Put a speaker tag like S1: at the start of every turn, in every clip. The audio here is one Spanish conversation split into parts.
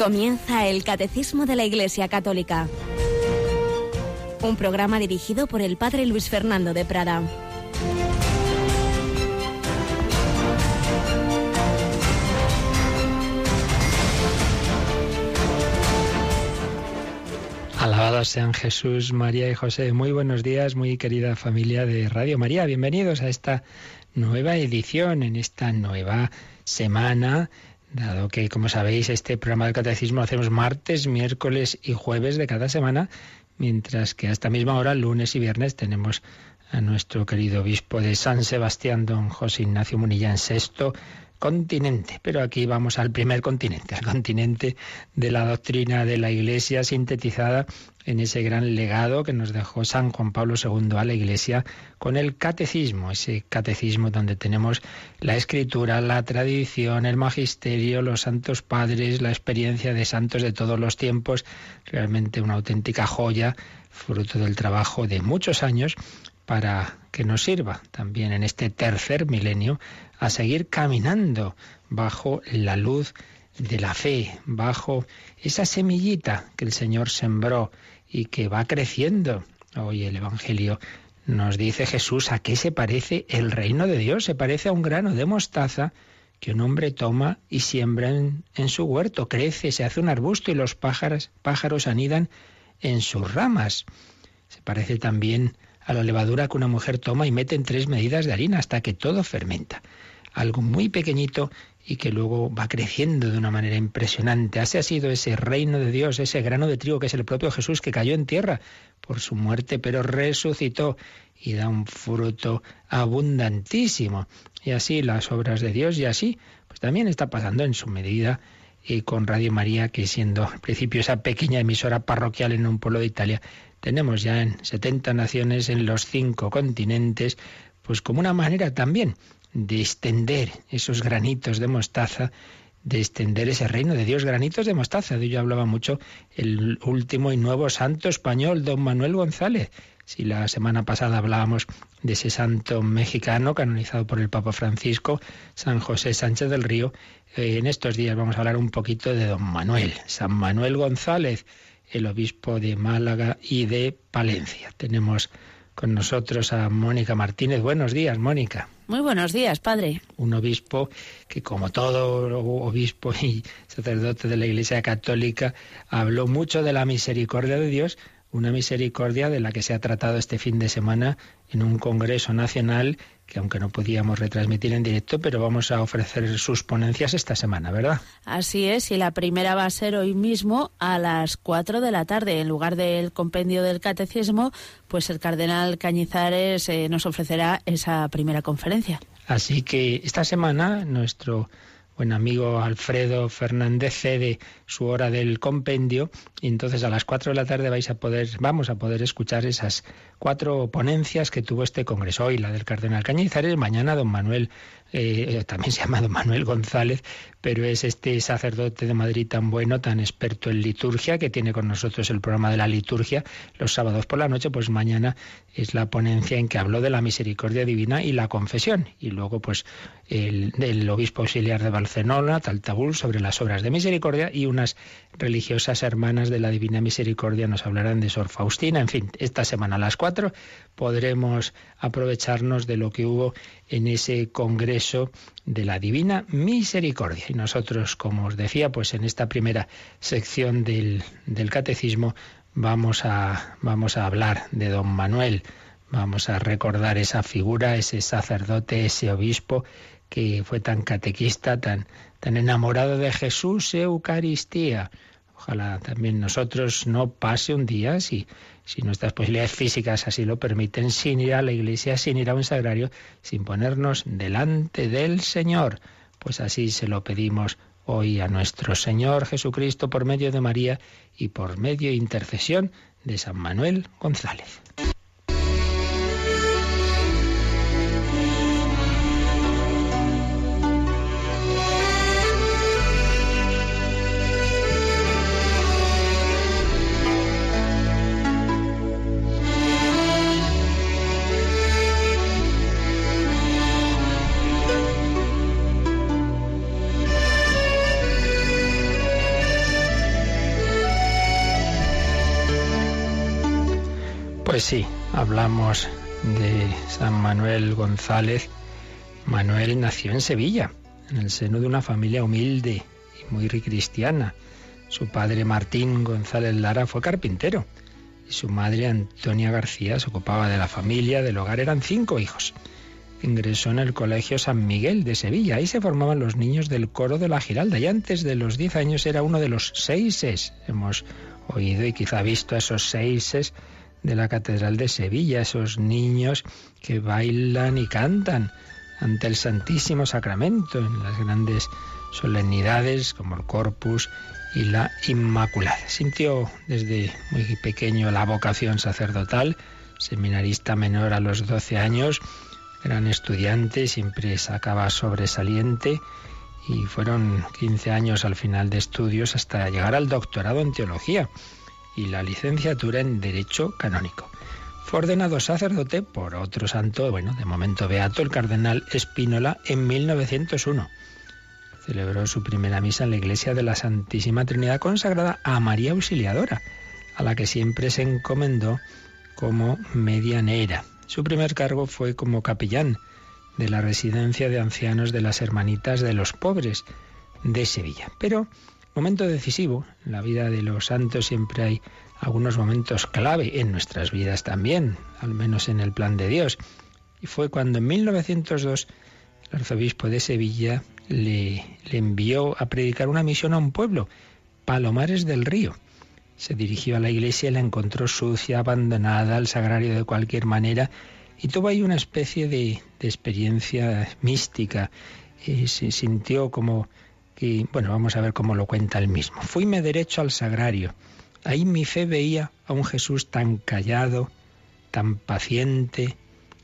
S1: Comienza el Catecismo de la Iglesia Católica, un programa dirigido por el Padre Luis Fernando de Prada.
S2: Alabados sean Jesús, María y José. Muy buenos días, muy querida familia de Radio María. Bienvenidos a esta nueva edición, en esta nueva semana dado que, como sabéis, este programa del catecismo lo hacemos martes, miércoles y jueves de cada semana, mientras que a esta misma hora, lunes y viernes, tenemos a nuestro querido obispo de San Sebastián, don José Ignacio Munilla, en sexto continente. Pero aquí vamos al primer continente, al continente de la doctrina de la Iglesia sintetizada en ese gran legado que nos dejó San Juan Pablo II a la Iglesia con el catecismo, ese catecismo donde tenemos la escritura, la tradición, el magisterio, los santos padres, la experiencia de santos de todos los tiempos, realmente una auténtica joya, fruto del trabajo de muchos años para que nos sirva también en este tercer milenio a seguir caminando bajo la luz de la fe, bajo esa semillita que el Señor sembró y que va creciendo. Hoy el Evangelio nos dice Jesús a qué se parece el reino de Dios. Se parece a un grano de mostaza que un hombre toma y siembra en, su huerto. Crece, se hace un arbusto y los pájaros, pájaros anidan en sus ramas. Se parece también a la levadura que una mujer toma y mete en tres medidas de harina hasta que todo fermenta. Algo muy pequeñito y que luego va creciendo de una manera impresionante. Así ha sido ese reino de Dios, ese grano de trigo que es el propio Jesús que cayó en tierra por su muerte, pero resucitó y da un fruto abundantísimo. Y así las obras de Dios y así, pues también está pasando en su medida y con Radio María, que siendo al principio esa pequeña emisora parroquial en un pueblo de Italia, tenemos ya en 70 naciones en los cinco continentes, pues como una manera también de extender esos granitos de mostaza, de extender ese reino de Dios, granitos de mostaza. De ello hablaba mucho el último y nuevo santo español, don Manuel González. Si la semana pasada hablábamos de ese santo mexicano canonizado por el Papa Francisco, San José Sánchez del Río, eh, en estos días vamos a hablar un poquito de don Manuel, San Manuel González el obispo de Málaga y de Palencia. Tenemos con nosotros a Mónica Martínez. Buenos días, Mónica.
S3: Muy buenos días, padre.
S2: Un obispo que, como todo obispo y sacerdote de la Iglesia Católica, habló mucho de la misericordia de Dios, una misericordia de la que se ha tratado este fin de semana en un Congreso Nacional que aunque no podíamos retransmitir en directo, pero vamos a ofrecer sus ponencias esta semana, ¿verdad?
S3: Así es, y la primera va a ser hoy mismo a las 4 de la tarde. En lugar del compendio del catecismo, pues el cardenal Cañizares eh, nos ofrecerá esa primera conferencia.
S2: Así que esta semana nuestro buen amigo Alfredo Fernández cede su hora del compendio y entonces a las 4 de la tarde vais a poder, vamos a poder escuchar esas cuatro ponencias que tuvo este congreso. Hoy la del cardenal Cañizares, mañana don Manuel eh, también se llama don Manuel González, pero es este sacerdote de Madrid tan bueno, tan experto en liturgia, que tiene con nosotros el programa de la liturgia los sábados por la noche, pues mañana es la ponencia en que habló de la misericordia divina y la confesión. Y luego, pues, el, obispo auxiliar de Barcelona, Taltabul, sobre las obras de misericordia, y unas religiosas hermanas de la Divina Misericordia nos hablarán de Sor Faustina. En fin, esta semana a las cuatro podremos aprovecharnos de lo que hubo en ese congreso de la Divina Misericordia. Y nosotros, como os decía, pues en esta primera sección del, del catecismo vamos a, vamos a hablar de don Manuel, vamos a recordar esa figura, ese sacerdote, ese obispo que fue tan catequista, tan, tan enamorado de Jesús, Eucaristía. Ojalá también nosotros no pase un día, si, si nuestras posibilidades físicas así lo permiten, sin ir a la iglesia, sin ir a un sagrario, sin ponernos delante del Señor. Pues así se lo pedimos hoy a nuestro Señor Jesucristo por medio de María y por medio de intercesión de San Manuel González. Pues sí, hablamos de San Manuel González. Manuel nació en Sevilla, en el seno de una familia humilde y muy cristiana. Su padre Martín González Lara fue carpintero y su madre Antonia García se ocupaba de la familia, del hogar. Eran cinco hijos. Ingresó en el Colegio San Miguel de Sevilla. Ahí se formaban los niños del coro de la Giralda y antes de los diez años era uno de los seises. Hemos oído y quizá visto esos seises de la Catedral de Sevilla, esos niños que bailan y cantan ante el Santísimo Sacramento en las grandes solemnidades como el Corpus y la Inmaculada. Sintió desde muy pequeño la vocación sacerdotal, seminarista menor a los 12 años, gran estudiante, siempre sacaba sobresaliente y fueron 15 años al final de estudios hasta llegar al doctorado en teología y la licenciatura en Derecho Canónico. Fue ordenado sacerdote por otro santo, bueno, de momento beato, el cardenal Espínola, en 1901. Celebró su primera misa en la iglesia de la Santísima Trinidad consagrada a María Auxiliadora, a la que siempre se encomendó como medianera. Su primer cargo fue como capellán de la residencia de ancianos de las Hermanitas de los Pobres de Sevilla. Pero Momento decisivo. En la vida de los santos siempre hay algunos momentos clave, en nuestras vidas también, al menos en el plan de Dios. Y fue cuando en 1902 el arzobispo de Sevilla le, le envió a predicar una misión a un pueblo, Palomares del Río. Se dirigió a la iglesia y la encontró sucia, abandonada, al sagrario de cualquier manera, y tuvo ahí una especie de, de experiencia mística. Y se sintió como y bueno, vamos a ver cómo lo cuenta él mismo. Fuime derecho al sagrario. Ahí mi fe veía a un Jesús tan callado, tan paciente,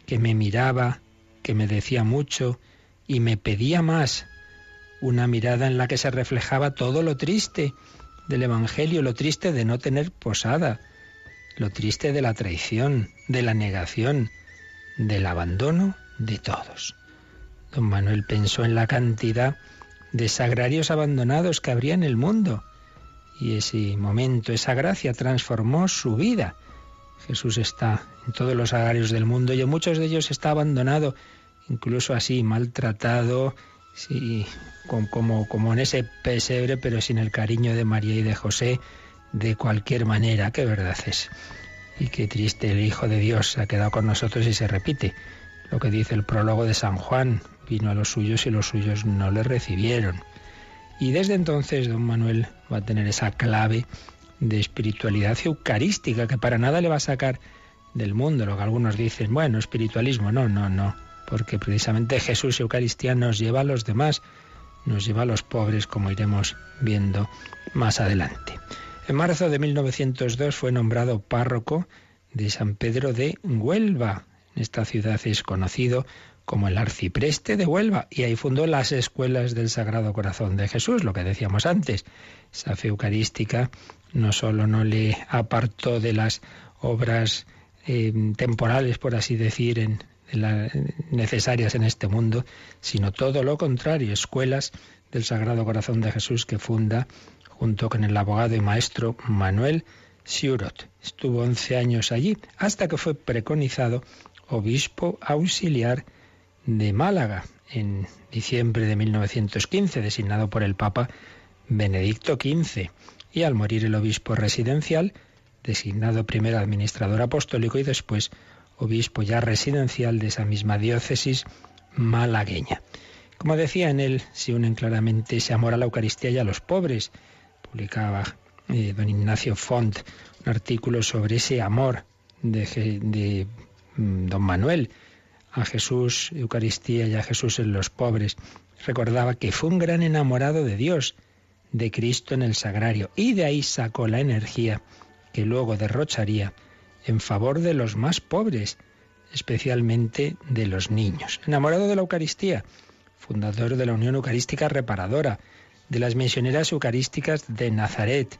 S2: que me miraba, que me decía mucho y me pedía más. Una mirada en la que se reflejaba todo lo triste del Evangelio, lo triste de no tener posada, lo triste de la traición, de la negación, del abandono de todos. Don Manuel pensó en la cantidad de sagrarios abandonados que habría en el mundo. Y ese momento, esa gracia transformó su vida. Jesús está en todos los sagrarios del mundo y en muchos de ellos está abandonado, incluso así, maltratado, sí, como, como en ese pesebre, pero sin el cariño de María y de José, de cualquier manera. Qué verdad es. Y qué triste el Hijo de Dios ha quedado con nosotros y se repite lo que dice el prólogo de San Juan, vino a los suyos y los suyos no le recibieron. Y desde entonces don Manuel va a tener esa clave de espiritualidad eucarística que para nada le va a sacar del mundo, lo que algunos dicen, bueno, espiritualismo, no, no, no, porque precisamente Jesús Eucaristía nos lleva a los demás, nos lleva a los pobres, como iremos viendo más adelante. En marzo de 1902 fue nombrado párroco de San Pedro de Huelva. En esta ciudad es conocido como el arcipreste de Huelva, y ahí fundó las escuelas del Sagrado Corazón de Jesús, lo que decíamos antes. Esa fe eucarística no solo no le apartó de las obras eh, temporales, por así decir, en, necesarias en este mundo, sino todo lo contrario, escuelas del Sagrado Corazón de Jesús que funda junto con el abogado y maestro Manuel Siurot. Estuvo 11 años allí hasta que fue preconizado obispo auxiliar de Málaga en diciembre de 1915, designado por el Papa Benedicto XV, y al morir el obispo residencial, designado primero administrador apostólico y después obispo ya residencial de esa misma diócesis malagueña. Como decía en él, se unen claramente ese amor a la Eucaristía y a los pobres. Publicaba eh, don Ignacio Font un artículo sobre ese amor de, de mm, don Manuel a Jesús, Eucaristía y a Jesús en los pobres. Recordaba que fue un gran enamorado de Dios, de Cristo en el sagrario, y de ahí sacó la energía que luego derrocharía en favor de los más pobres, especialmente de los niños. Enamorado de la Eucaristía, fundador de la Unión Eucarística Reparadora, de las misioneras eucarísticas de Nazaret,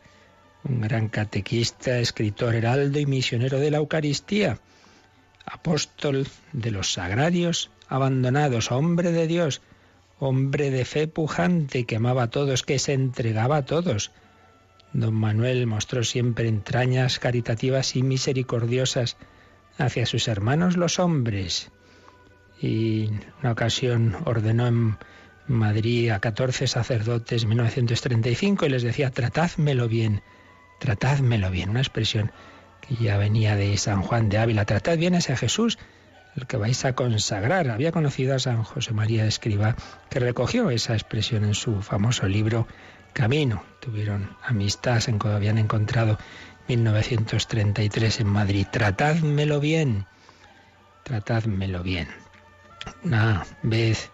S2: un gran catequista, escritor heraldo y misionero de la Eucaristía, apóstol de los sagrarios abandonados, hombre de Dios, hombre de fe pujante que amaba a todos, que se entregaba a todos. Don Manuel mostró siempre entrañas caritativas y misericordiosas hacia sus hermanos los hombres. Y en una ocasión ordenó en Madrid a 14 sacerdotes en 1935 y les decía, tratádmelo bien, tratádmelo bien, una expresión ya venía de San Juan de Ávila, tratad bien a ese Jesús, el que vais a consagrar. Había conocido a San José María Escriba, que recogió esa expresión en su famoso libro Camino. Tuvieron amistad, se habían encontrado 1933 en Madrid. Tratádmelo bien, tratádmelo bien. Una vez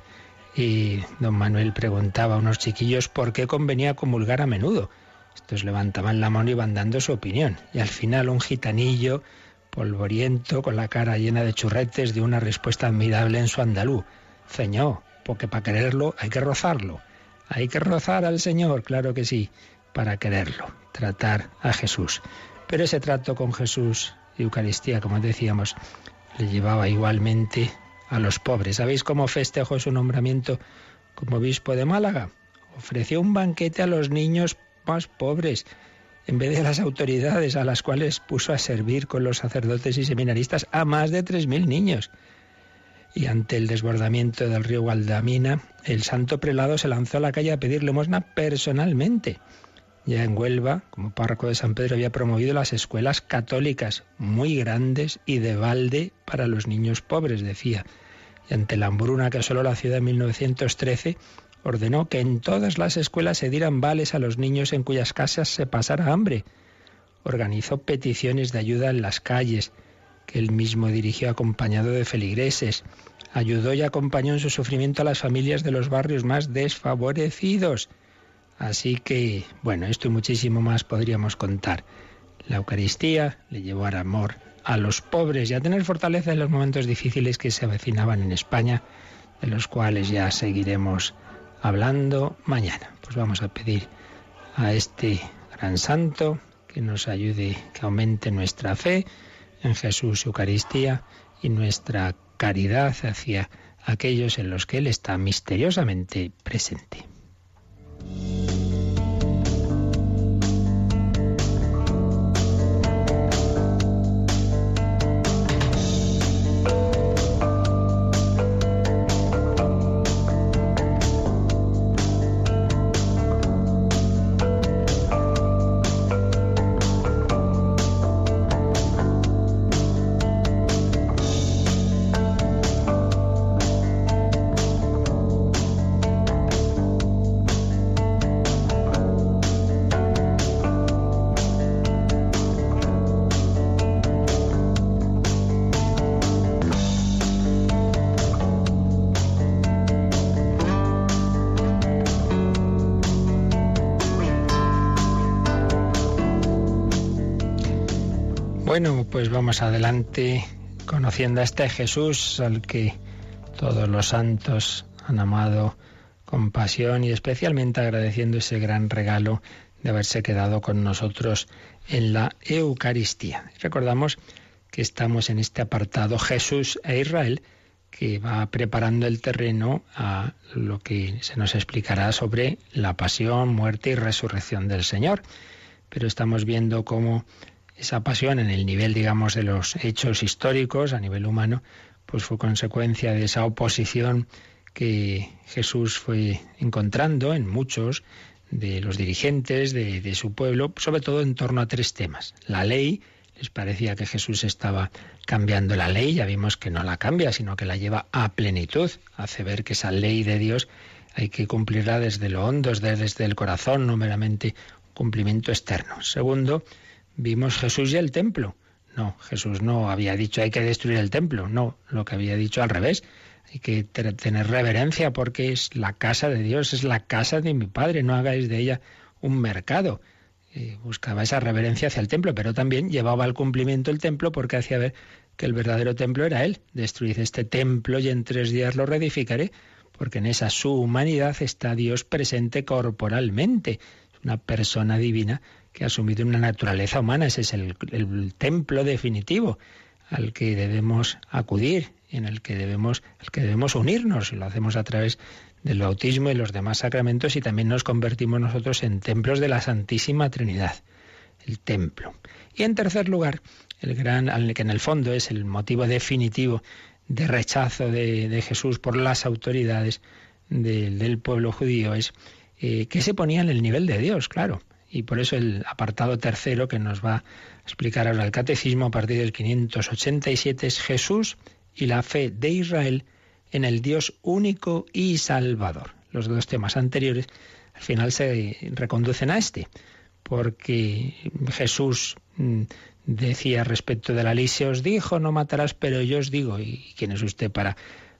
S2: y don Manuel preguntaba a unos chiquillos por qué convenía comulgar a menudo. Estos levantaban la mano y iban dando su opinión. Y al final un gitanillo, polvoriento, con la cara llena de churretes, dio una respuesta admirable en su andalú. Señor, porque para quererlo hay que rozarlo. Hay que rozar al Señor, claro que sí, para quererlo, tratar a Jesús. Pero ese trato con Jesús, Eucaristía, como decíamos, le llevaba igualmente a los pobres. ¿Sabéis cómo festejó su nombramiento como obispo de Málaga? Ofreció un banquete a los niños más pobres, en vez de las autoridades a las cuales puso a servir con los sacerdotes y seminaristas a más de 3.000 niños. Y ante el desbordamiento del río Gualdamina, el santo prelado se lanzó a la calle a pedir limosna personalmente. Ya en Huelva, como párroco de San Pedro, había promovido las escuelas católicas, muy grandes y de balde para los niños pobres, decía. Y ante la hambruna que asoló la ciudad en 1913, ordenó que en todas las escuelas se dieran vales a los niños en cuyas casas se pasara hambre. Organizó peticiones de ayuda en las calles, que él mismo dirigió acompañado de feligreses. Ayudó y acompañó en su sufrimiento a las familias de los barrios más desfavorecidos. Así que, bueno, esto y muchísimo más podríamos contar. La Eucaristía le llevó al amor a los pobres y a tener fortaleza en los momentos difíciles que se avecinaban en España, de los cuales ya seguiremos hablando mañana. Pues vamos a pedir a este gran santo que nos ayude, que aumente nuestra fe en Jesús Eucaristía y nuestra caridad hacia aquellos en los que Él está misteriosamente presente. Bueno, pues vamos adelante conociendo a este Jesús al que todos los santos han amado con pasión y especialmente agradeciendo ese gran regalo de haberse quedado con nosotros en la Eucaristía. Recordamos que estamos en este apartado Jesús e Israel que va preparando el terreno a lo que se nos explicará sobre la pasión, muerte y resurrección del Señor. Pero estamos viendo cómo esa pasión en el nivel, digamos, de los hechos históricos a nivel humano, pues fue consecuencia de esa oposición que Jesús fue encontrando en muchos de los dirigentes de, su pueblo, sobre todo en torno a tres temas. La ley, les parecía que Jesús estaba cambiando la ley, ya vimos que no la cambia, sino que la lleva a plenitud, hace ver que esa ley de Dios hay que cumplirla desde lo hondo, desde el corazón, no meramente cumplimiento externo. Segundo, vimos Jesús y el templo. No, Jesús no había dicho hay que destruir el templo. No, lo que había dicho al revés. Hay que tener reverencia porque es la casa de Dios, es la casa de mi Padre. No hagáis de ella un mercado. buscaba esa reverencia hacia el templo, pero también llevaba al cumplimiento el templo porque hacía ver que el verdadero templo era Él. Destruid este templo y en tres días lo reedificaré, porque en esa su humanidad está Dios presente corporalmente. Es una persona divina que ha asumido una naturaleza humana. Ese es el, templo definitivo al que debemos acudir, en el que debemos, al que debemos unirnos, y lo hacemos a través del bautismo y los demás sacramentos, y también nos convertimos nosotros en templos de la Santísima Trinidad, el templo. Y en tercer lugar, el gran, que en el fondo es el motivo definitivo de rechazo de, Jesús por las autoridades del pueblo judío, es eh, que se ponía en el nivel de Dios, claro. Y por eso el apartado tercero que nos va a explicar ahora el catecismo a partir del 587 es Jesús y la fe de Israel en el Dios único y salvador. Los dos temas anteriores al final se reconducen a este, porque Jesús mm, decía respecto de la ley, se os dijo no matarás, pero yo os digo, ¿y quién es usted para,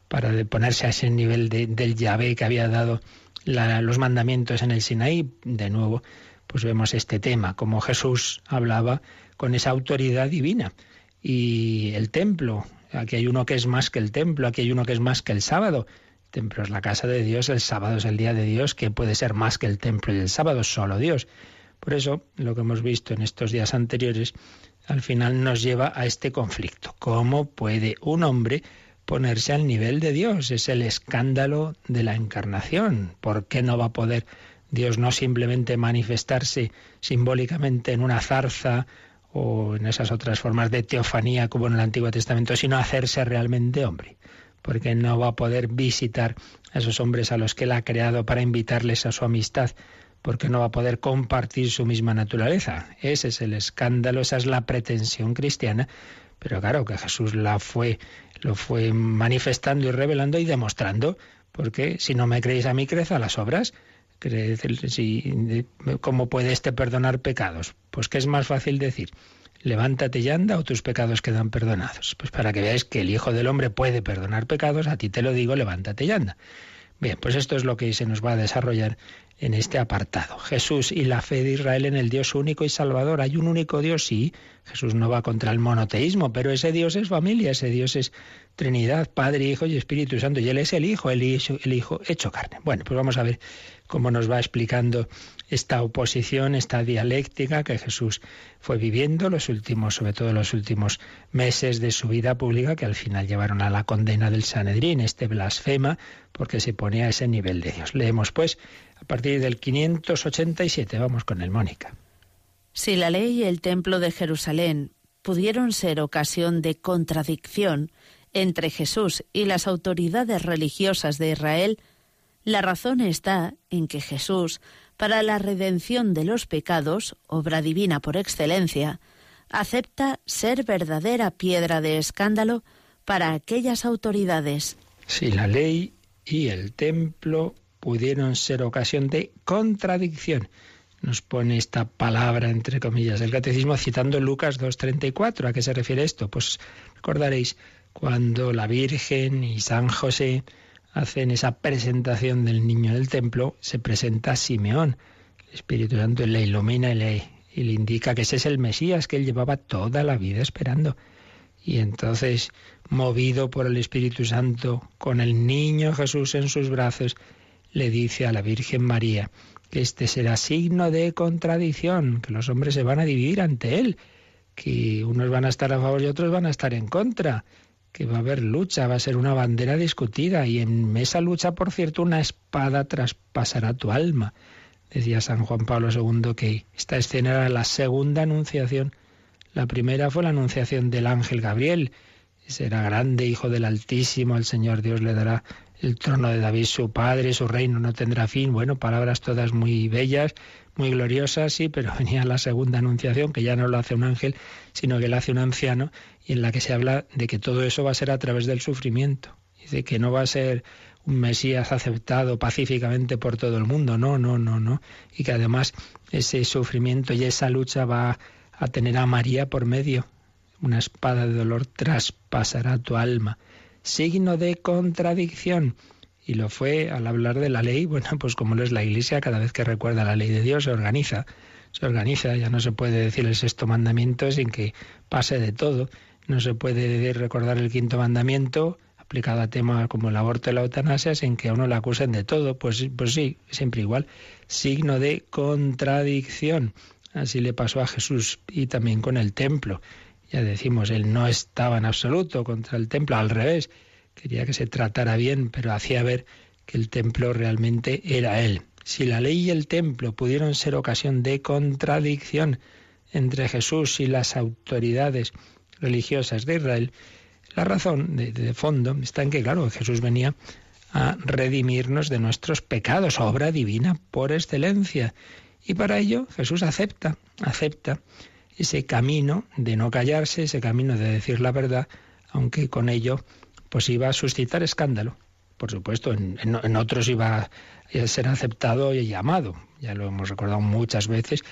S2: para ponerse a ese nivel del Yahvé que había dado los mandamientos en el Sinaí? De nuevo, pues vemos este tema, como Jesús hablaba con esa autoridad divina. Y el templo, aquí hay uno que es más que el templo, aquí hay uno que es más que el sábado. El templo es la casa de Dios, el sábado es el día de Dios, que puede ser más que el templo y el sábado, solo Dios. Por eso, lo que hemos visto en estos días anteriores al final nos lleva a este conflicto. ¿Cómo puede un hombre ponerse al nivel de Dios? Es el escándalo de la encarnación. ¿Por qué no va a poder Dios no simplemente manifestarse simbólicamente en una zarza o en esas otras formas de teofanía como en el Antiguo Testamento, sino hacerse realmente hombre? Porque no va a poder visitar a esos hombres a los que él ha creado para invitarles a su amistad porque no va a poder compartir su misma naturaleza. Ese es el escándalo, esa es la pretensión cristiana, pero claro que Jesús la fue, lo fue manifestando y revelando y demostrando, porque si no me creéis a mí, crece a las obras. ¿Cómo puede este perdonar pecados? Pues que es más fácil decir, levántate y anda o tus pecados quedan perdonados. Pues para que veáis que el Hijo del Hombre puede perdonar pecados, a ti te lo digo, levántate y anda. Bien, pues esto es lo que se nos va a desarrollar en este apartado. Jesús y la fe de Israel en el Dios único y salvador. Hay un único Dios, sí. Jesús no va contra el monoteísmo, pero ese Dios es familia, ese Dios es Trinidad, Padre, Hijo y Espíritu Santo. Y Él es el Hijo, el Hijo, el Hijo hecho carne. Bueno, pues vamos a ver cómo nos va explicando esta oposición, esta dialéctica que Jesús fue viviendo los últimos, sobre todo los últimos meses de su vida pública, que al final llevaron a la condena del Sanedrín, este blasfema, porque se pone a ese nivel de Dios. Leemos pues a partir del 587. Vamos con el Mónica.
S3: Si la ley y el templo de Jerusalén pudieron ser ocasión de contradicción entre Jesús y las autoridades religiosas de Israel, la razón está en que Jesús, para la redención de los pecados, obra divina por excelencia, acepta ser verdadera piedra de escándalo para aquellas autoridades.
S2: Si la ley y el templo pudieron ser ocasión de contradicción. Nos pone esta palabra entre comillas del catecismo citando Lucas 2.34. ¿A qué se refiere esto? Pues recordaréis cuando la Virgen y San José hacen esa presentación del niño en el templo, se presenta Simeón. El Espíritu Santo le ilumina y le, y le indica que ese es el Mesías que él llevaba toda la vida esperando. Y entonces, movido por el Espíritu Santo, con el niño Jesús en sus brazos, le dice a la Virgen María que este será signo de contradicción, que los hombres se van a dividir ante él, que unos van a estar a favor y otros van a estar en contra, que va a haber lucha, va a ser una bandera discutida y en esa lucha, por cierto, una espada traspasará tu alma. Decía San Juan Pablo II que esta escena era la segunda anunciación. La primera fue la anunciación del ángel Gabriel. Será grande, hijo del Altísimo, el Señor Dios le dará el trono de David su padre, su reino no tendrá fin. Bueno, palabras todas muy bellas, muy gloriosas, sí, pero venía la segunda anunciación, que ya no lo hace un ángel, sino que lo hace un anciano, y en la que se habla de que todo eso va a ser a través del sufrimiento. Dice que no va a ser un Mesías aceptado pacíficamente por todo el mundo, no, no, no, no. Y que además ese sufrimiento y esa lucha va a tener a María por medio. Una espada de dolor traspasará tu alma signo de contradicción. Y lo fue al hablar de la ley, bueno, pues como lo es la Iglesia, cada vez que recuerda la ley de Dios se organiza, se organiza, ya no se puede decir el sexto mandamiento sin que pase de todo, no se puede recordar el quinto mandamiento aplicado a temas como el aborto y la eutanasia sin que a uno le acusen de todo, pues, pues sí, siempre igual, signo de contradicción. Así le pasó a Jesús y también con el templo. Ya decimos, él no estaba en absoluto contra el templo, al revés, quería que se tratara bien, pero hacía ver que el templo realmente era él. Si la ley y el templo pudieron ser ocasión de contradicción entre Jesús y las autoridades religiosas de Israel, la razón de, fondo está en que, claro, Jesús venía a redimirnos de nuestros pecados, obra divina por excelencia. Y para ello Jesús acepta, acepta ese camino de no callarse, ese camino de decir la verdad, aunque con ello pues iba a suscitar escándalo. Por supuesto, en, en otros iba a ser aceptado y llamado. Ya lo hemos recordado muchas veces,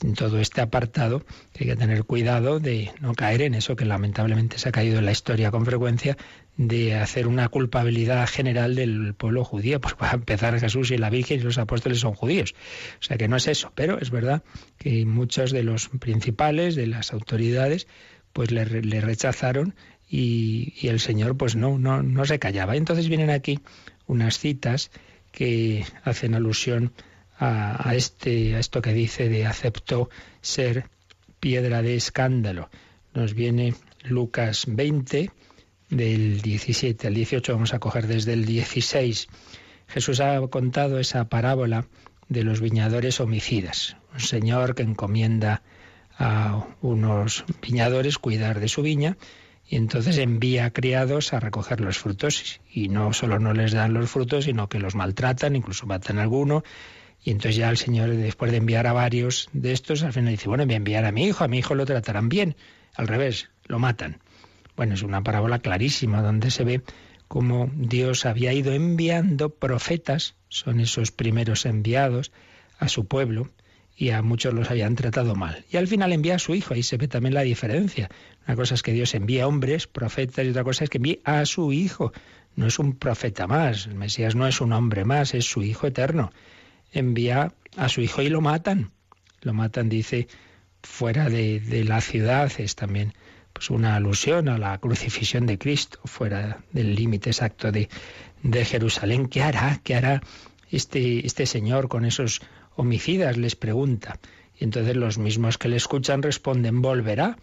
S2: en todo este apartado, hay que tener cuidado de no caer en eso que lamentablemente se ha caído en la historia con frecuencia, de hacer una culpabilidad general del pueblo judío. Pues para empezar Jesús y la Virgen y los apóstoles son judíos. O sea que no es eso, pero es verdad que muchos de los principales, de las autoridades, pues le, rechazaron y, y, el Señor pues no, no, no se callaba. entonces vienen aquí unas citas que hacen alusión a, este, a esto que dice de aceptó ser piedra de escándalo. Nos viene Lucas 20, del 17 al 18, vamos a coger desde el 16. Jesús ha contado esa parábola de los viñadores homicidas. Un señor que encomienda a unos viñadores cuidar de su viña y entonces envía criados a recoger los frutos y no solo no les dan los frutos, sino que los maltratan, incluso matan a alguno y entonces ya el Señor, después de enviar a varios de estos, al final dice, bueno, voy a enviar a mi hijo, a mi hijo lo tratarán bien. Al revés, lo matan. Bueno, es una parábola clarísima donde se ve cómo Dios había ido enviando profetas, son esos primeros enviados, a su pueblo, y a muchos los habían tratado mal. Y al final envía a su hijo, ahí se ve también la diferencia. Una cosa es que Dios envía hombres, profetas, y otra cosa es que envía a su hijo. No es un profeta más, el Mesías no es un hombre más, es su hijo eterno envía a su hijo y lo matan. Lo matan, dice, fuera de, la ciudad. Es también pues, una alusión a la crucifixión de Cristo, fuera del límite exacto de, de Jerusalén. ¿Qué hará? ¿Qué hará este, este señor con esos homicidas? Les pregunta. Y entonces los mismos que le escuchan responden, volverá,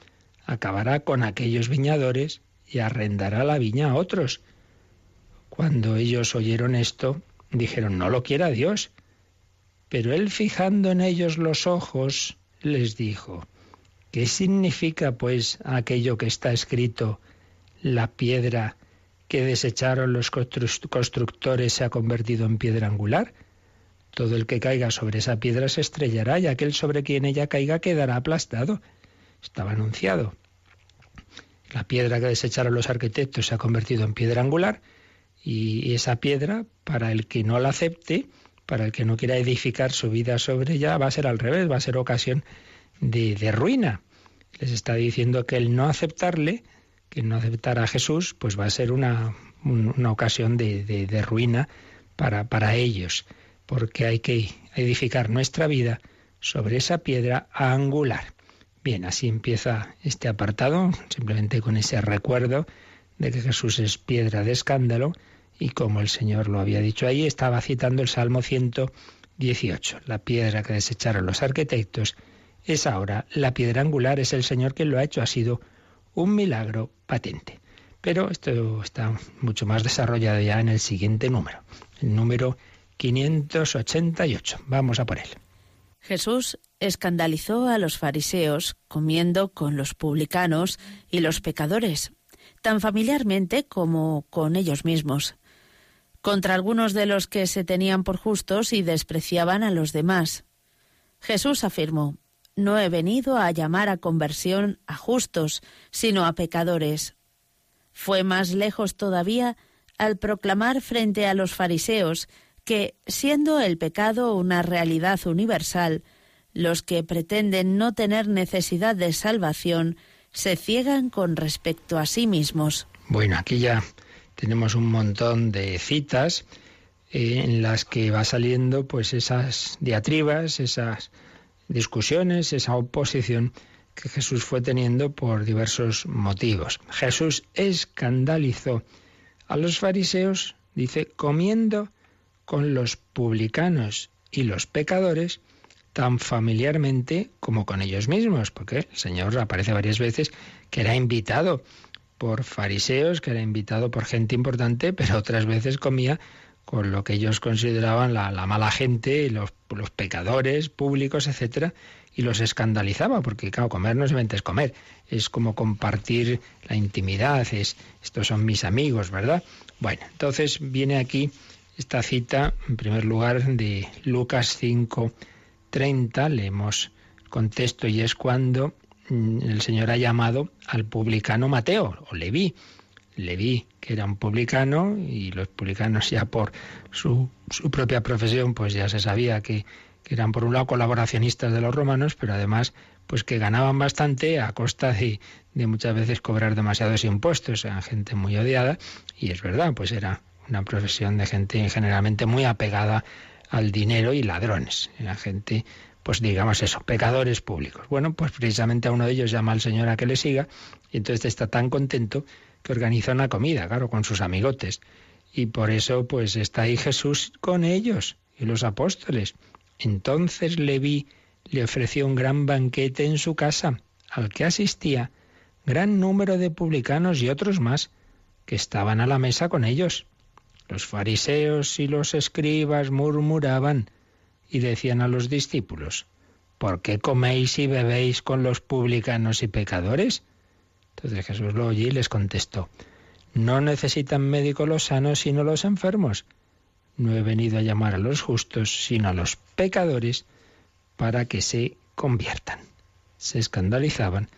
S2: acabará con aquellos viñadores y arrendará la viña a otros. Cuando ellos oyeron esto, dijeron, no lo quiera Dios. Pero él fijando en ellos los ojos, les dijo, ¿qué significa pues aquello que está escrito, la piedra que desecharon los constructores se ha convertido en piedra angular? Todo el que caiga sobre esa piedra se estrellará y aquel sobre quien ella caiga quedará aplastado. Estaba anunciado. La piedra que desecharon los arquitectos se ha convertido en piedra angular y esa piedra, para el que no la acepte, para el que no quiera edificar su vida sobre ella, va a ser al revés, va a ser ocasión de, ruina. Les está diciendo que el no aceptarle, que no aceptar a Jesús, pues va a ser una, una ocasión de, de, ruina para, para ellos, porque hay que edificar nuestra vida sobre esa piedra angular. Bien, así empieza este apartado, simplemente con ese recuerdo de que Jesús es piedra de escándalo, y como el Señor lo había dicho ahí, estaba citando el Salmo 118. La piedra que desecharon los arquitectos es ahora la piedra angular, es el Señor quien lo ha hecho, ha sido un milagro patente. Pero esto está mucho más desarrollado ya en el siguiente número, el número 588. Vamos a por él.
S3: Jesús escandalizó a los fariseos comiendo con los publicanos y los pecadores, tan familiarmente como con ellos mismos contra algunos de los que se tenían por justos y despreciaban a los demás. Jesús afirmó, No he venido a llamar a conversión a justos, sino a pecadores. Fue más lejos todavía al proclamar frente a los fariseos que, siendo el pecado una realidad universal, los que pretenden no tener necesidad de salvación se ciegan con respecto a sí mismos.
S2: Bueno, aquí ya tenemos un montón de citas eh, en las que va saliendo pues esas diatribas, esas discusiones, esa oposición que Jesús fue teniendo por diversos motivos. Jesús escandalizó a los fariseos, dice, comiendo con los publicanos y los pecadores tan familiarmente como con ellos mismos, porque el Señor aparece varias veces que era invitado por fariseos, que era invitado por gente importante, pero otras veces comía con lo que ellos consideraban la, mala gente, los, los pecadores públicos, etcétera, y los escandalizaba, porque claro, comer no solamente es comer, es como compartir la intimidad, es, estos son mis amigos, ¿verdad? Bueno, entonces viene aquí esta cita, en primer lugar, de Lucas 5, 30, leemos contexto y es cuando el Señor ha llamado al publicano Mateo, o Leví. Leví, que era un publicano, y los publicanos ya por su, su propia profesión, pues ya se sabía que que eran por un lado colaboracionistas de los romanos, pero además pues que ganaban bastante a costa de, de muchas veces cobrar demasiados impuestos, eran gente muy odiada y es verdad, pues era una profesión de gente generalmente muy apegada al dinero y ladrones, era gente pues digamos eso, pecadores públicos. Bueno, pues precisamente a uno de ellos llama al Señor a que le siga y entonces está tan contento que organiza una comida, claro, con sus amigotes. Y por eso pues está ahí Jesús con ellos y los apóstoles. Entonces Leví le ofreció un gran banquete en su casa, al que asistía gran número de publicanos y otros más, que estaban a la mesa con ellos. Los fariseos y los escribas murmuraban y decían a los discípulos, ¿por qué coméis y bebéis con los publicanos y pecadores? Entonces Jesús lo oyó y les contestó, no necesitan médico los sanos sino los enfermos. No he venido a llamar a los justos, sino a los pecadores, para que se conviertan. Se escandalizaban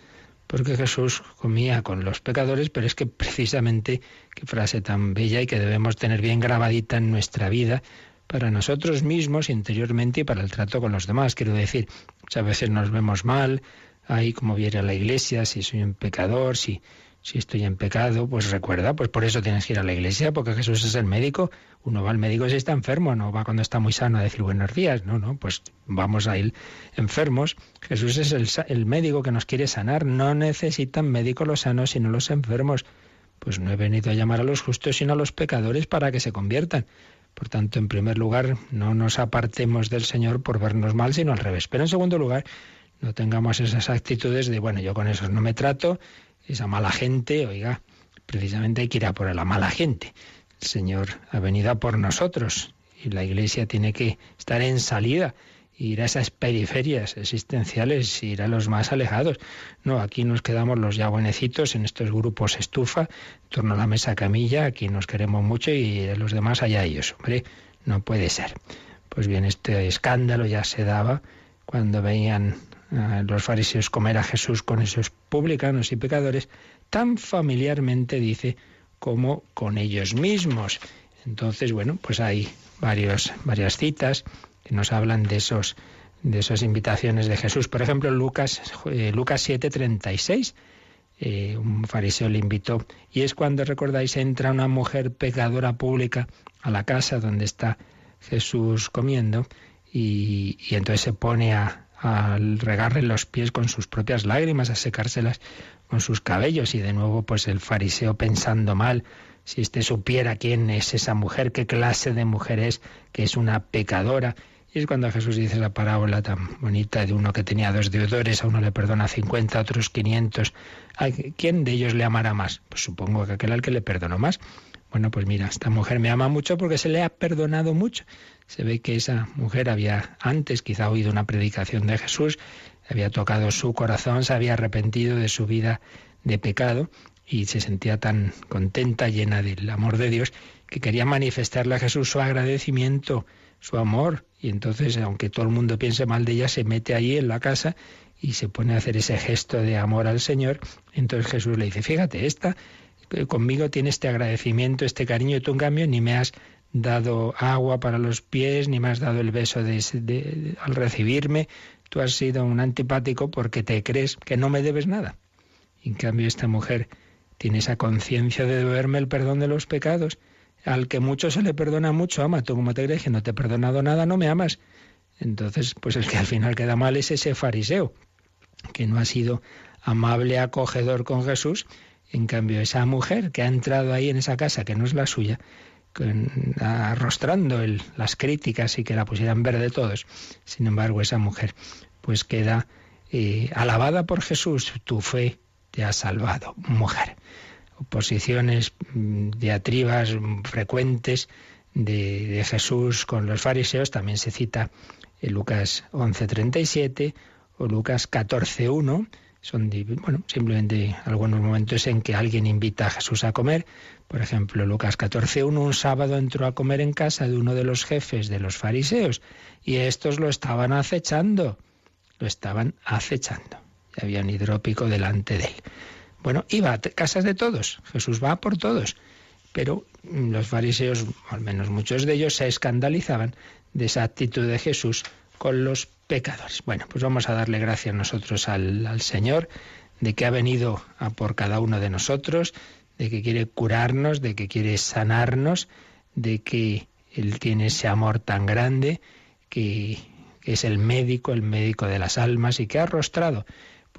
S2: porque Jesús comía con los pecadores, pero es que precisamente, qué frase tan bella y que debemos tener bien grabadita en nuestra vida, para nosotros mismos interiormente y para el trato con los demás. Quiero decir, muchas veces nos vemos mal, ahí como viene a la iglesia, si soy un pecador, si si estoy en pecado, pues recuerda, pues por eso tienes que ir a la iglesia, porque Jesús es el médico. Uno va al médico si está enfermo, no va cuando está muy sano a decir buenos días, no, no, pues vamos a ir enfermos. Jesús es el, el médico que nos quiere sanar, no necesitan médicos los sanos, sino los enfermos. Pues no he venido a llamar a los justos, sino a los pecadores para que se conviertan. Por tanto, en primer lugar, no nos apartemos del Señor por vernos mal, sino al revés. Pero en segundo lugar, no tengamos esas actitudes de, bueno, yo con esos no me trato, esa mala gente, oiga, precisamente hay que ir a por la mala gente. El Señor ha venido a por nosotros y la Iglesia tiene que estar en salida, ir a esas periferias existenciales, ir a los más alejados. No, aquí nos quedamos los ya buenecitos en estos grupos estufa, en torno a la mesa camilla, aquí nos queremos mucho y los demás allá ellos. Hombre, no puede ser. Pues bien, este escándalo ya se daba cuando veían los fariseos comer a Jesús con esos publicanos y pecadores, tan familiarmente dice como con ellos mismos. Entonces, bueno, pues hay varios, varias citas nos hablan de esos de esas invitaciones de Jesús. Por ejemplo, Lucas, eh, Lucas 7:36, eh, un fariseo le invitó, y es cuando, recordáis, entra una mujer pecadora pública a la casa donde está Jesús comiendo, y entonces se pone a, regarle los pies con sus propias lágrimas, a secárselas con sus cabellos y de nuevo pues el fariseo pensando mal, si éste supiera quién es esa mujer, qué clase de mujer es, que es una pecadora. Y es cuando Jesús dice la parábola tan bonita de uno que tenía dos deudores, a uno le perdona 50, a otros 500. ¿Quién de ellos le amará más? Pues supongo que aquel al que le perdonó más. Bueno, pues mira, esta mujer me ama mucho porque se le ha perdonado mucho. Se ve que esa mujer había antes quizá oído una predicación de Jesús, había tocado su corazón, se había arrepentido de su vida de pecado y se sentía tan contenta, llena del amor de Dios, que quería manifestarle a Jesús su agradecimiento, su amor. Y entonces, aunque todo el mundo piense mal de ella, se mete allí en la casa y se pone a hacer ese gesto de amor al Señor. Entonces Jesús le dice, fíjate, esta eh, conmigo tiene este agradecimiento, este cariño, y tú en cambio ni me has dado agua para los pies, ni me has dado el beso de, al recibirme. Tú has sido un antipático porque te crees que no me debes nada. en cambio esta mujer tiene esa conciencia de deberme el perdón de los pecados. Al que mucho se le perdona mucho, ama. Tú como te crees que no te he perdonado nada, no me amas. Entonces, pues el que al final queda mal es ese fariseo, que no ha sido amable, acogedor con Jesús. En cambio, esa mujer que ha entrado ahí en esa casa que no es la suya, arrostrando las críticas y que la pusieran verde todos. Sin embargo, esa mujer pues queda eh, alabada por Jesús. Tu fe te ha salvado, mujer. Oposiciones, mm, diatribas frecuentes de, de Jesús con los fariseos también se cita en Lucas 11:37 o Lucas 14.1, son bueno, simplemente algunos momentos en que alguien invita a Jesús a comer. Por ejemplo, Lucas 14.1, un sábado entró a comer en casa de uno de los jefes de los fariseos y estos lo estaban acechando, lo estaban acechando. Y había un hidrópico delante de él. Bueno, iba a casas de todos, Jesús va por todos, pero los fariseos, al menos muchos de ellos, se escandalizaban de esa actitud de Jesús con los pecadores. Bueno, pues vamos a darle gracias nosotros al, al Señor de que ha venido a por cada uno de nosotros, de que quiere curarnos, de que quiere sanarnos, de que Él tiene ese amor tan grande, que, que es el médico, el médico de las almas y que ha arrostrado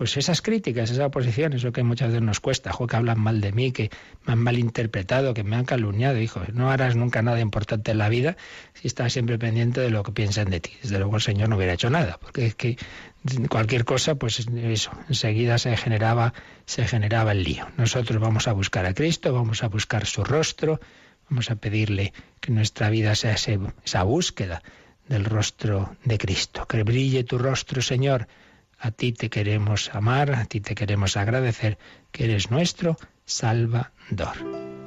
S2: pues esas críticas, esa oposición, eso que muchas veces nos cuesta, jo, que hablan mal de mí, que me han malinterpretado, que me han calumniado, hijo, no harás nunca nada importante en la vida si estás siempre pendiente de lo que piensan de ti. Desde luego el Señor no hubiera hecho nada, porque es que cualquier cosa, pues eso, enseguida se generaba, se generaba el lío. Nosotros vamos a buscar a Cristo, vamos a buscar su rostro, vamos a pedirle que nuestra vida sea esa búsqueda del rostro de Cristo. Que brille tu rostro, Señor a ti te queremos amar, a ti te queremos agradecer que eres nuestro Salvador.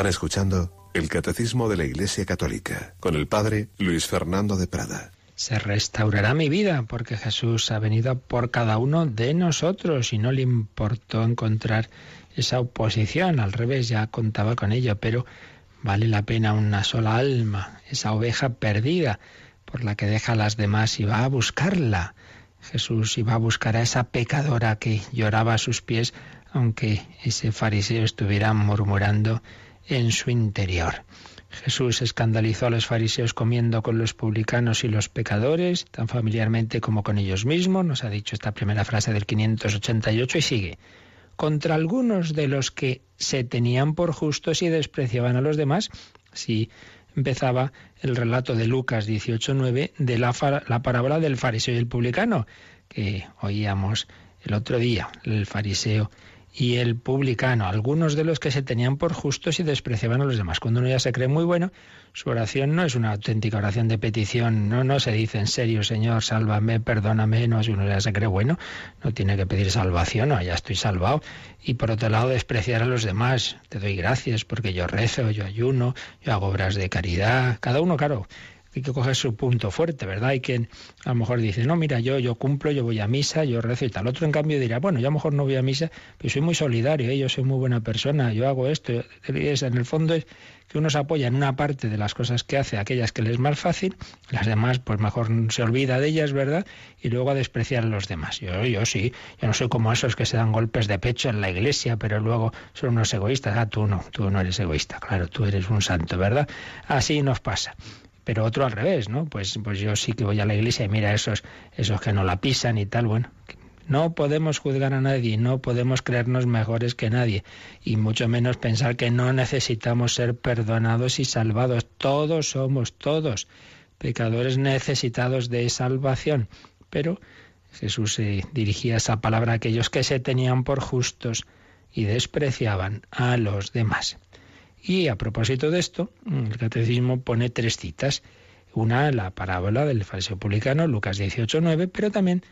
S4: Están escuchando el Catecismo de la Iglesia Católica con el Padre Luis Fernando de Prada.
S2: Se restaurará mi vida porque Jesús ha venido por cada uno de nosotros y no le importó encontrar esa oposición. Al revés, ya contaba con ello, pero vale la pena una sola alma, esa oveja perdida por la que deja a las demás y va a buscarla. Jesús iba a buscar a esa pecadora que lloraba a sus pies, aunque ese fariseo estuviera murmurando en su interior. Jesús escandalizó a los fariseos comiendo con los publicanos y los pecadores, tan familiarmente como con ellos mismos, nos ha dicho esta primera frase del 588 y sigue. Contra algunos de los que se tenían por justos y despreciaban a los demás, si empezaba el relato de Lucas 18.9 de la, la parábola del fariseo y el publicano, que oíamos el otro día, el fariseo y el publicano, algunos de los que se tenían por justos y despreciaban a los demás. Cuando uno ya se cree muy bueno, su oración no es una auténtica oración de petición, no, no se dice en serio, Señor, sálvame, perdóname, no, si uno ya se cree bueno, no tiene que pedir salvación, no, ya estoy salvado. Y por otro lado, despreciar a los demás, te doy gracias porque yo rezo, yo ayuno, yo hago obras de caridad, cada uno, claro, hay que coger su punto fuerte, ¿verdad? Hay quien a lo mejor dice, no, mira, yo, yo cumplo, yo voy a misa, yo rezo y tal. Otro, en cambio, dirá, bueno, yo a lo mejor no voy a misa, pero soy muy solidario, ¿eh? yo soy muy buena persona, yo hago esto. En el fondo es que uno se apoya en una parte de las cosas que hace, aquellas que le es más fácil, las demás, pues mejor se olvida de ellas, ¿verdad? Y luego a despreciar a los demás. Yo, yo sí, yo no soy como esos que se dan golpes de pecho en la iglesia, pero luego son unos egoístas. Ah, tú no, tú no eres egoísta, claro, tú eres un santo, ¿verdad? Así nos pasa pero otro al revés, ¿no? Pues, pues yo sí que voy a la iglesia y mira esos, esos que no la pisan y tal, bueno. No podemos juzgar a nadie, no podemos creernos mejores que nadie y mucho menos pensar que no necesitamos ser perdonados y salvados. Todos somos, todos, pecadores necesitados de salvación. Pero Jesús se dirigía esa palabra a aquellos que se tenían por justos y despreciaban a los demás. Y a propósito de esto, el catecismo pone tres citas. Una, la parábola del falso publicano, Lucas 18.9, pero también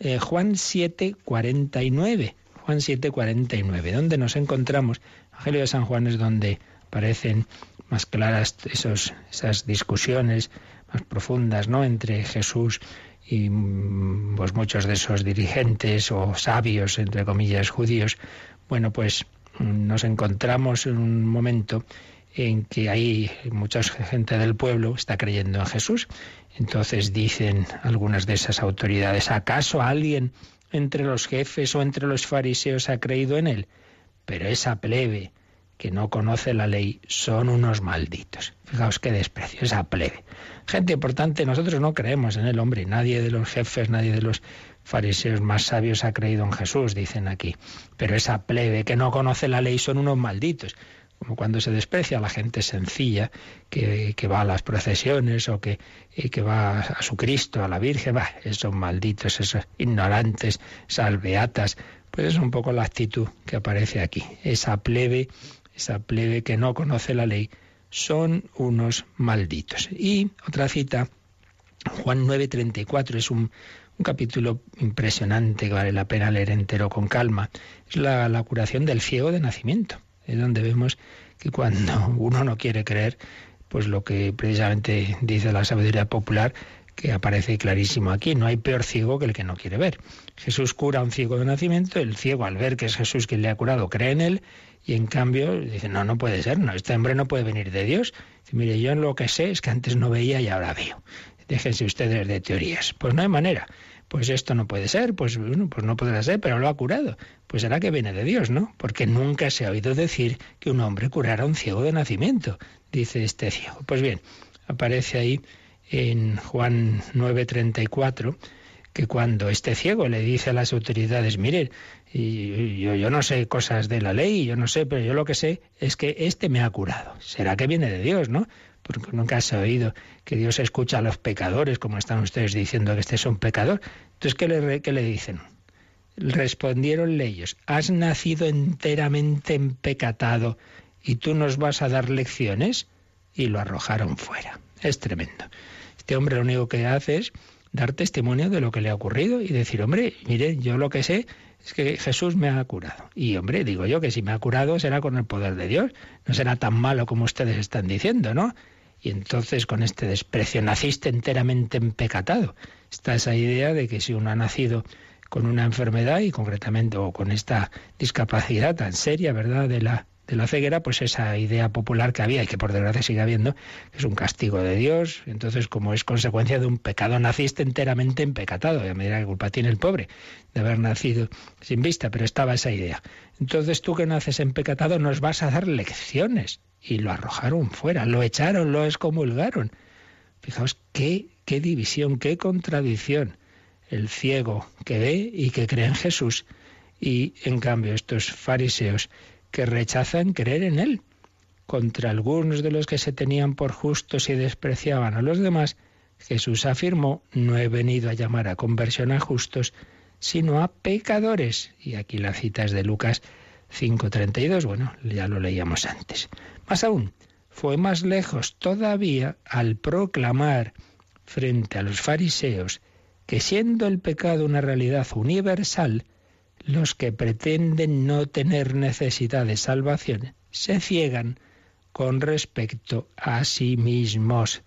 S2: eh, Juan 7.49. Juan 7.49, donde nos encontramos. Evangelio de San Juan es donde aparecen más claras esas discusiones más profundas ¿no? entre Jesús y mm, pues, muchos de esos dirigentes o sabios, entre comillas, judíos. Bueno, pues nos encontramos en un momento en que hay mucha gente del pueblo está creyendo en Jesús. Entonces dicen algunas de esas autoridades, ¿acaso alguien entre los jefes o entre los fariseos ha creído en él? Pero esa plebe que no conoce la ley son unos malditos. Fijaos qué desprecio, esa plebe. Gente importante, nosotros no creemos en el hombre, nadie de los jefes, nadie de los fariseos más sabios ha creído en Jesús, dicen aquí. Pero esa plebe que no conoce la ley son unos malditos. Como cuando se desprecia a la gente sencilla que, va a las procesiones o que, que va a su Cristo, a la Virgen, va, esos malditos, esos ignorantes, esas beatas. Pues es un poco la actitud que aparece aquí. Esa plebe, esa plebe que no conoce la ley, son unos malditos. Y otra cita, Juan 9:34, es un, un capítulo impresionante que vale la pena leer entero con calma. Es la, curación del ciego de nacimiento. Es donde vemos que cuando uno no quiere creer, pues lo que precisamente dice la sabiduría popular, que aparece clarísimo aquí, no hay peor ciego que el que no quiere ver. Jesús cura a un ciego de nacimiento, el ciego al ver que es Jesús quien le ha curado cree en él y en cambio dice, no, no puede ser, no, este hombre no puede venir de Dios. Dice, mire, yo lo que sé es que antes no veía y ahora veo. Déjense ustedes de teorías. Pues no hay manera. Pues esto no puede ser, pues bueno, pues no podrá ser, pero lo ha curado. Pues será que viene de Dios, ¿no? Porque nunca se ha oído decir que un hombre curara a un ciego de nacimiento, dice este ciego. Pues bien, aparece ahí en Juan 9:34 que cuando este ciego le dice a las autoridades, miren, y yo, yo, no sé cosas de la ley, yo no sé, pero yo lo que sé es que este me ha curado. Será que viene de Dios, ¿no? Porque nunca se ha oído que Dios escucha a los pecadores, como están ustedes diciendo que este es un pecador. Entonces, ¿qué le, qué le dicen? Respondieron ellos, has nacido enteramente empecatado y tú nos vas a dar lecciones y lo arrojaron fuera. Es tremendo. Este hombre lo único que hace es dar testimonio de lo que le ha ocurrido y decir, hombre, mire, yo lo que sé es que Jesús me ha curado. Y hombre, digo yo que si me ha curado será con el poder de Dios, no será tan malo como ustedes están diciendo, ¿no? Y entonces con este desprecio naciste enteramente empecatado. Está esa idea de que si uno ha nacido con una enfermedad y concretamente o con esta discapacidad tan seria, ¿verdad?, de la de la ceguera, pues esa idea popular que había y que por desgracia sigue habiendo, que es un castigo de Dios. Entonces, como es consecuencia de un pecado, naciste enteramente empecatado. Y a medida que culpa tiene el pobre de haber nacido sin vista, pero estaba esa idea. Entonces tú que naces empecatado nos vas a dar lecciones y lo arrojaron fuera, lo echaron, lo excomulgaron. Fijaos qué, qué división, qué contradicción. El ciego que ve y que cree en Jesús y en cambio estos fariseos que rechazan creer en él. contra algunos de los que se tenían por justos y despreciaban a los demás, Jesús afirmó, no he venido a llamar a conversión a justos, sino a pecadores. Y aquí la cita es de Lucas 5.32, bueno, ya lo leíamos antes. Más aún, fue más lejos todavía al proclamar frente a los fariseos que siendo el pecado una realidad universal, los que pretenden no tener necesidad de salvación se ciegan con respecto a sí mismos.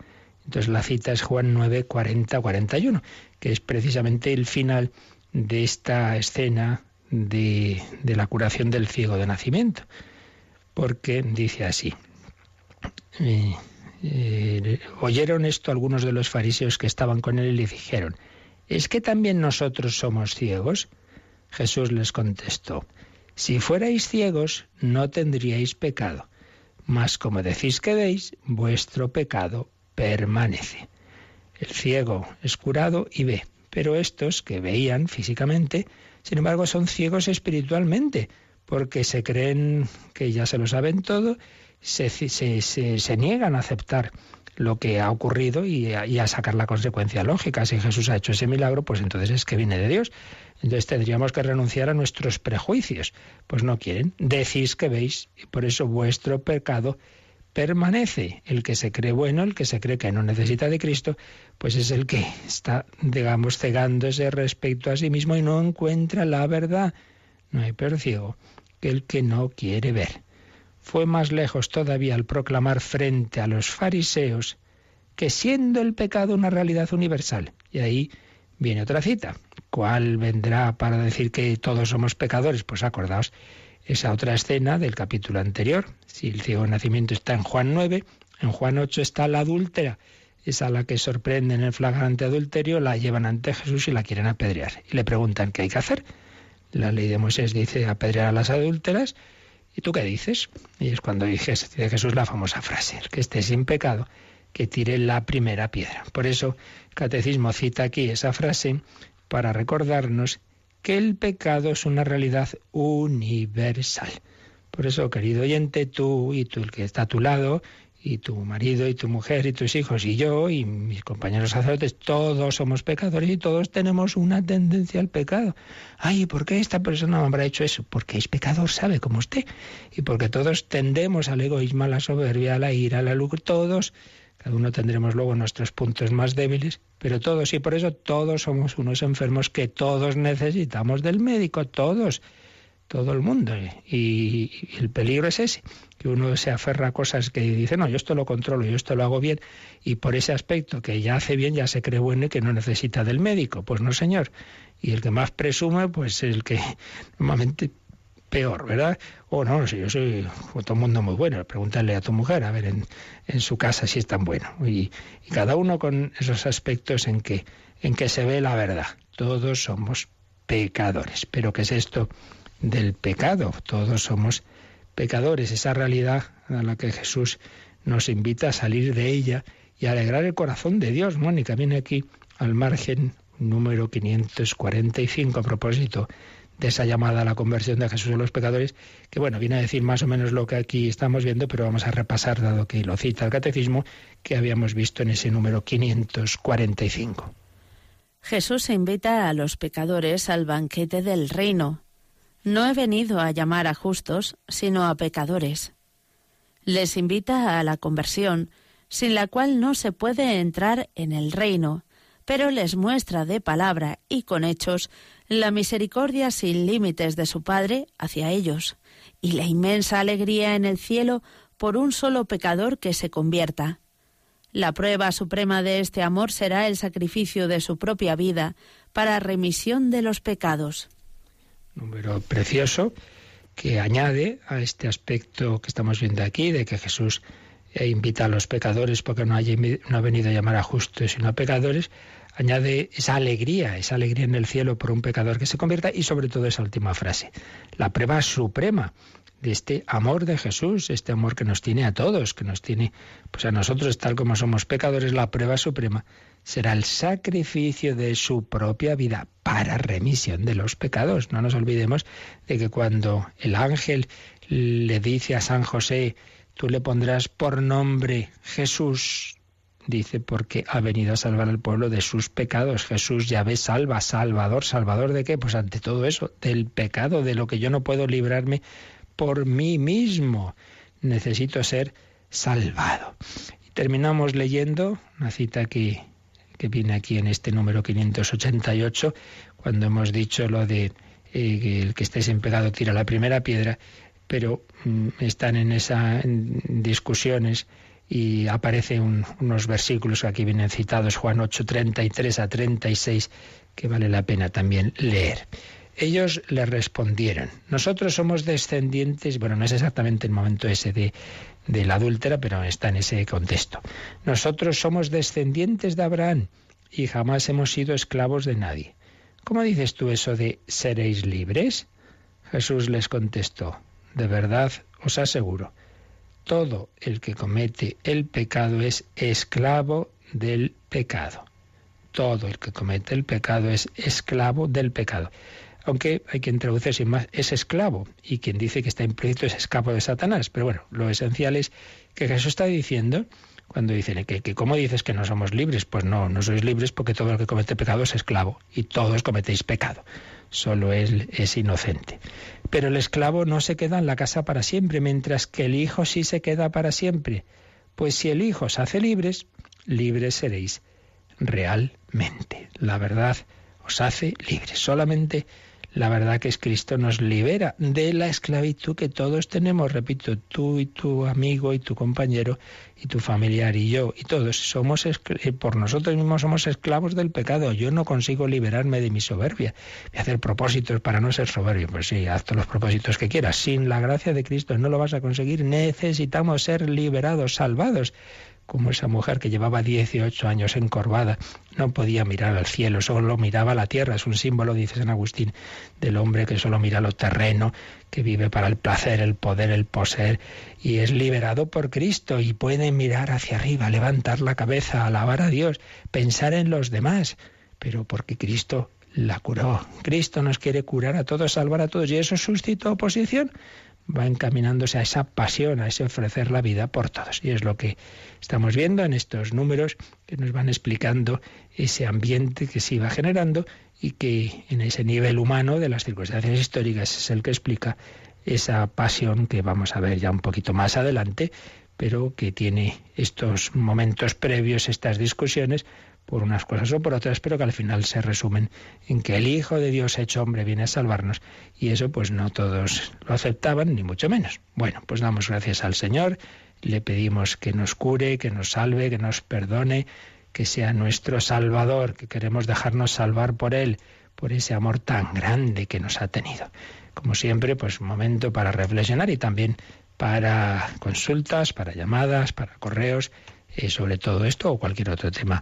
S2: Entonces la cita es Juan 9, 40, 41, que es precisamente el final de esta escena de, la curación del ciego de nacimiento. Porque dice así, eh, eh, oyeron esto algunos de los fariseos que estaban con él y le dijeron, ¿es que también nosotros somos ciegos? Jesús les contestó, si fuerais ciegos no tendríais pecado, mas como decís que veis, vuestro pecado permanece. El ciego es curado y ve, pero estos que veían físicamente, sin embargo, son ciegos espiritualmente, porque se creen que ya se lo saben todo, se, niegan a aceptar lo que ha ocurrido y a, sacar la consecuencia lógica. Si Jesús ha hecho ese milagro, pues entonces es que viene de Dios. Entonces tendríamos que renunciar a nuestros prejuicios. Pues no quieren. Decís que veis y por eso vuestro pecado permanece. El que se cree bueno, el que se cree que no necesita de Cristo, pues es el que está, digamos, cegándose respecto a sí mismo y no encuentra la verdad. No hay peor ciego que el que no quiere ver. Fue más lejos todavía al proclamar frente a los fariseos que siendo el pecado una realidad universal. Y ahí viene otra cita. ¿Cuál vendrá para decir que todos somos pecadores? Pues acordaos esa otra escena del capítulo anterior. Si el ciego nacimiento está en Juan 9, en Juan 8 está la adúltera. Es a la que sorprende en el flagrante adulterio, la llevan ante Jesús y la quieren apedrear. Y le preguntan qué hay que hacer. La ley de Moisés dice apedrear a las adúlteras. ¿Y tú qué dices? Y es cuando dice Jesús la famosa frase, que esté sin pecado, que tire la primera piedra. Por eso el catecismo cita aquí esa frase para recordarnos que el pecado es una realidad universal. Por eso, querido oyente, tú y tú el que está a tu lado, y tu marido y tu mujer y tus hijos y yo y mis compañeros sacerdotes, todos somos pecadores y todos tenemos una tendencia al pecado. Ay, ¿por qué esta persona habrá hecho eso? Porque es pecador, sabe como usted. Y porque todos tendemos al egoísmo, a la soberbia, a la ira, a la luz, todos cada uno tendremos luego nuestros puntos más débiles, pero todos, y por eso todos somos unos enfermos que todos necesitamos del médico, todos, todo el mundo. Y, el peligro es ese, que uno se aferra a cosas que dice, no, yo esto lo controlo, yo esto lo hago bien, y por ese aspecto que ya hace bien, ya se cree bueno y que no necesita del médico. Pues no, señor. Y el que más presume, pues el que normalmente peor, ¿verdad? O no, si yo soy todo mundo muy bueno, pregúntale a tu mujer, a ver en, su casa si es tan bueno. Y, y, cada uno con esos aspectos en que, en que se ve la verdad. Todos somos pecadores. Pero ¿qué es esto del pecado? Todos somos pecadores, esa realidad a la que Jesús nos invita a salir de ella y a alegrar el corazón de Dios. Mónica viene aquí al margen número 545 a propósito de esa llamada a la conversión de Jesús a los pecadores, que bueno, viene a decir más o menos lo que aquí estamos viendo, pero vamos a repasar, dado que lo cita el catecismo, que habíamos visto en ese número 545.
S3: Jesús invita a los pecadores al banquete del reino. No he venido a llamar a justos, sino a pecadores. Les invita a la conversión, sin la cual no se puede entrar en el reino, pero les muestra de palabra y con hechos la misericordia sin límites de su Padre hacia ellos y la inmensa alegría en el cielo por un solo pecador que se convierta. La prueba suprema de este amor será el sacrificio de su propia vida para remisión de los pecados.
S2: Número precioso que añade a este aspecto que estamos viendo aquí, de que Jesús invita a los pecadores porque no, no ha venido a llamar a justos sino a pecadores, añade esa alegría, esa alegría en el cielo por un pecador que se convierta y sobre todo esa última frase, la prueba suprema de este amor de Jesús, este amor que nos tiene a todos, que nos tiene pues a nosotros tal como somos pecadores, la prueba suprema será el sacrificio de su propia vida para remisión de los pecados. No nos olvidemos de que cuando el ángel le dice a San José tú le pondrás por nombre Jesús, dice, porque ha venido a salvar al pueblo de sus pecados. Jesús ya ve, salva, salvador. ¿Salvador de qué? Pues ante todo eso, del pecado, de lo que yo no puedo librarme por mí mismo. Necesito ser salvado. Y terminamos leyendo una cita que, que viene aquí en este número 588, cuando hemos dicho lo de eh, el que esté sin pecado tira la primera piedra, pero mm, están en esas discusiones y aparecen unos versículos que aquí vienen citados, Juan 8, 33 a 36, que vale la pena también leer. Ellos le respondieron, nosotros somos descendientes, bueno, no es exactamente el momento ese de, de la adúltera, pero está en ese contexto. Nosotros somos descendientes de Abraham y jamás hemos sido esclavos de nadie. ¿Cómo dices tú eso de seréis libres? Jesús les contestó, de verdad os aseguro, todo el que comete el pecado es esclavo del pecado. Todo el que comete el pecado es esclavo del pecado. Aunque hay quien traduce sin más, es esclavo. Y quien dice que está implícito es esclavo de Satanás. Pero bueno, lo esencial es que Jesús está diciendo, cuando dicen que, que ¿cómo dices que no somos libres? Pues no, no sois libres porque todo el que comete pecado es esclavo. Y todos cometéis pecado. Solo él es inocente. Pero el esclavo no se queda en la casa para siempre, mientras que el Hijo sí se queda para siempre. Pues si el Hijo os hace libres, libres seréis realmente. La verdad os hace libres. Solamente la verdad que es Cristo nos libera de la esclavitud que todos tenemos, repito, tú y tu amigo y tu compañero y tu familiar y yo y todos somos eh, por nosotros mismos somos esclavos del pecado. Yo no consigo liberarme de mi soberbia. Voy a hacer propósitos para no ser soberbio. Pues sí, haz todos los propósitos que quieras. Sin la gracia de Cristo no lo vas a conseguir. Necesitamos ser liberados, salvados como esa mujer que llevaba 18 años encorvada, no podía mirar al cielo, solo miraba la tierra. Es un símbolo, dice San Agustín, del hombre que solo mira lo terreno, que vive para el placer, el poder, el poseer, y es liberado por Cristo y puede mirar hacia arriba, levantar la cabeza, alabar a Dios, pensar en los demás, pero porque Cristo la curó. Cristo nos quiere curar a todos, salvar a todos, y eso suscitó oposición va encaminándose a esa pasión, a ese ofrecer la vida por todos. Y es lo que estamos viendo en estos números que nos van explicando ese ambiente que se iba generando y que en ese nivel humano de las circunstancias históricas es el que explica esa pasión que vamos a ver ya un poquito más adelante, pero que tiene estos momentos previos, estas discusiones, por unas cosas o por otras, pero que al final se resumen en que el Hijo de Dios hecho hombre viene a salvarnos y eso pues no todos lo aceptaban, ni mucho menos. Bueno, pues damos gracias al Señor, le pedimos que nos cure, que nos salve, que nos perdone, que sea nuestro Salvador, que queremos dejarnos salvar por Él, por ese amor tan grande que nos ha tenido. Como siempre, pues un momento para reflexionar y también para consultas, para llamadas, para correos, eh, sobre todo esto o cualquier otro tema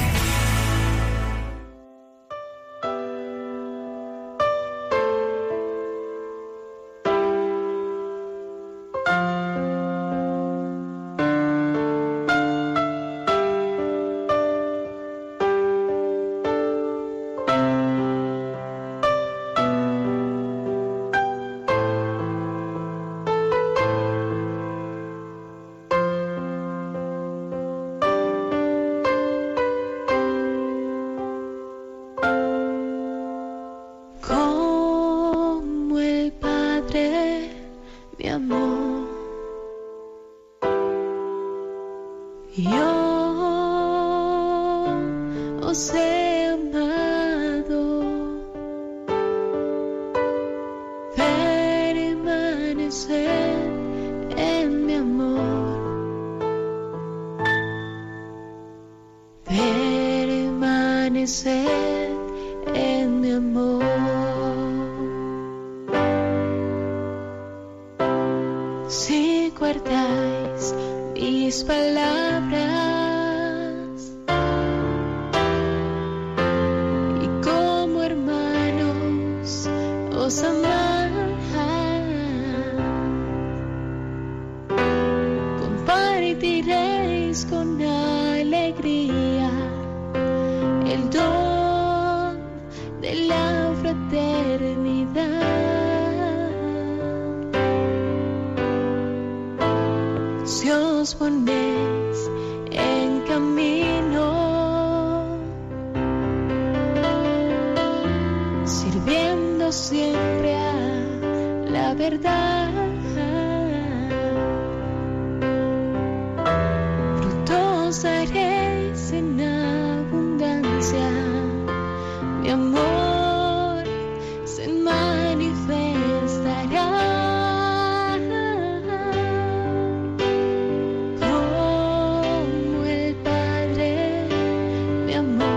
S5: mi amor.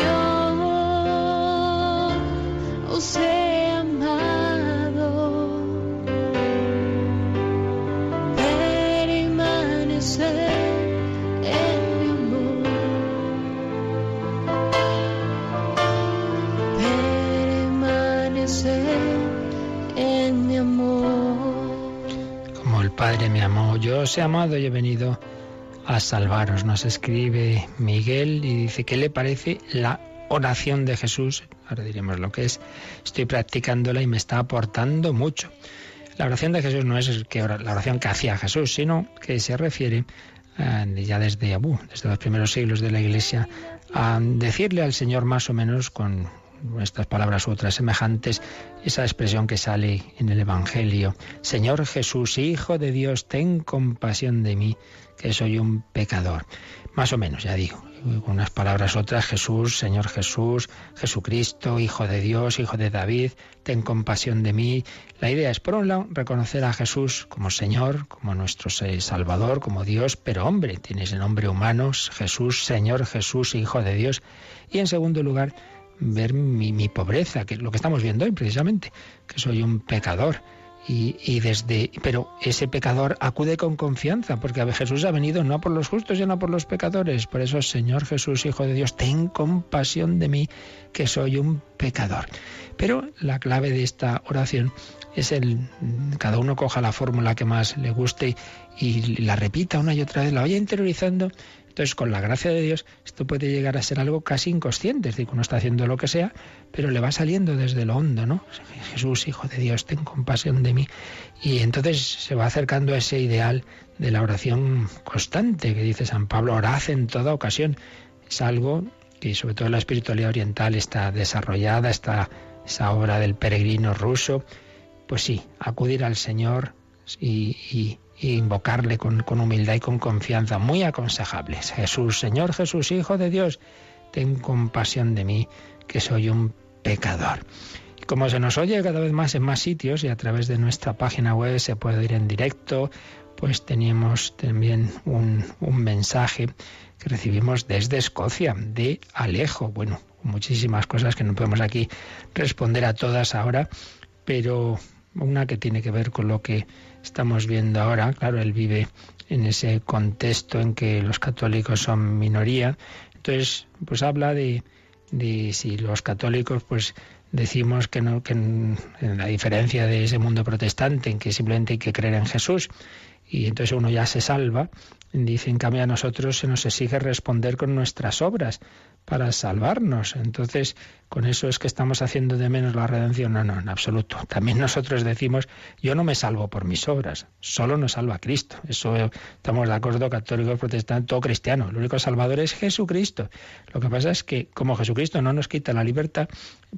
S5: Yo os he amado, permanecer en mi amor.
S2: Como el Padre me amó, yo os he amado y he venido a salvaros. Nos escribe Miguel y dice, ¿qué le parece la oración de Jesús? Ahora diremos lo que es. Estoy practicándola y me está aportando mucho. La oración de Jesús no es la oración que hacía Jesús, sino que se refiere ya desde Abú, desde los primeros siglos de la Iglesia, a decirle al Señor más o menos con estas palabras u otras semejantes, esa expresión que sale en el Evangelio. Señor Jesús, Hijo de Dios, ten compasión de mí, que soy un pecador. Más o menos, ya digo, unas palabras otras, Jesús, Señor Jesús, Jesucristo, Hijo de Dios, Hijo de David, ten compasión de mí. La idea es, por un lado, reconocer a Jesús como Señor, como nuestro Salvador, como Dios, pero hombre, tiene ese nombre humano, Jesús, Señor Jesús, Hijo de Dios. Y en segundo lugar, ver mi, pobreza, que es lo que estamos viendo hoy precisamente, que soy un pecador. Y, y desde, pero ese pecador acude con confianza, porque Jesús ha venido no por los justos, sino por los pecadores. Por eso, Señor Jesús, Hijo de Dios, ten compasión de mí, que soy un pecador. Pero la clave de esta oración es el cada uno coja la fórmula que más le guste y la repita una y otra vez, la vaya interiorizando entonces, con la gracia de Dios, esto puede llegar a ser algo casi inconsciente, es decir, uno está haciendo lo que sea, pero le va saliendo desde lo hondo, ¿no? Jesús, Hijo de Dios, ten compasión de mí. Y entonces se va acercando a ese ideal de la oración constante que dice San Pablo, orad en toda ocasión. Es algo que sobre todo la espiritualidad oriental está desarrollada, está esa obra del peregrino ruso. Pues sí, acudir al Señor y y invocarle con, con, humildad y con confianza, muy aconsejables. Jesús, Señor Jesús, Hijo de Dios, ten compasión de mí, que soy un pecador. Y como se nos oye cada vez más en más sitios y a través de nuestra página web se puede ir en directo, pues teníamos también un, un mensaje que recibimos desde Escocia, de Alejo. Bueno, muchísimas cosas que no podemos aquí responder a todas ahora, pero una que tiene que ver con lo que estamos viendo ahora. Claro, él vive en ese contexto en que los católicos son minoría. Entonces, pues habla de, de si los católicos, pues decimos que no, que en, la diferencia de ese mundo protestante, en que simplemente hay que creer en Jesús y entonces uno ya se salva. Dice, en cambio a nosotros se nos exige responder con nuestras obras para salvarnos. Entonces, con eso es que estamos haciendo de menos la redención. No, no, en absoluto. También nosotros decimos, yo no me salvo por mis obras, solo nos salva Cristo. Eso estamos de acuerdo, católicos, protestantes, todo cristiano. El único salvador es Jesucristo. Lo que pasa es que como Jesucristo no nos quita la libertad,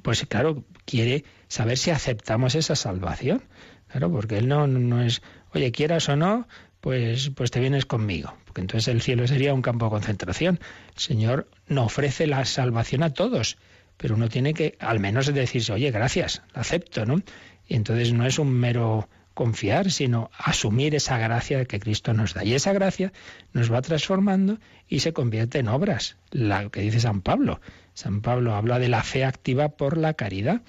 S2: pues claro, quiere saber si aceptamos esa salvación. Claro, porque Él no, no es, oye, quieras o no, pues, pues te vienes conmigo. Porque entonces el cielo sería un campo de concentración. El Señor no ofrece la salvación a todos, pero uno tiene que al menos decirse, oye, gracias, la acepto, ¿no? Y entonces no es un mero confiar, sino asumir esa gracia que Cristo nos da. Y esa gracia nos va transformando y se convierte en obras, la que dice San Pablo. San Pablo habla de la fe activa por la caridad.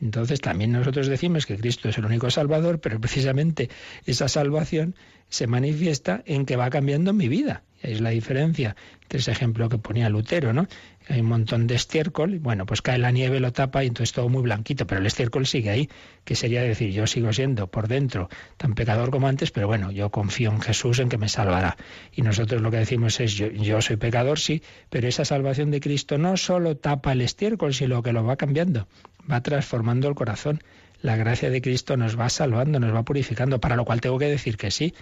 S2: Entonces también nosotros decimos que Cristo es el único Salvador, pero precisamente esa salvación se manifiesta en que va cambiando mi vida. Es la diferencia entre ese ejemplo que ponía Lutero, ¿no? Hay un montón de estiércol, bueno, pues cae la nieve, lo tapa y entonces todo muy blanquito, pero el estiércol sigue ahí, que sería decir, yo sigo siendo por dentro tan pecador como antes, pero bueno, yo confío en Jesús en que me salvará. Y nosotros lo que decimos es, yo, yo soy pecador, sí, pero esa salvación de Cristo no solo tapa el estiércol, sino que lo va cambiando, va transformando el corazón. La gracia de Cristo nos va salvando, nos va purificando, para lo cual tengo que decir que sí,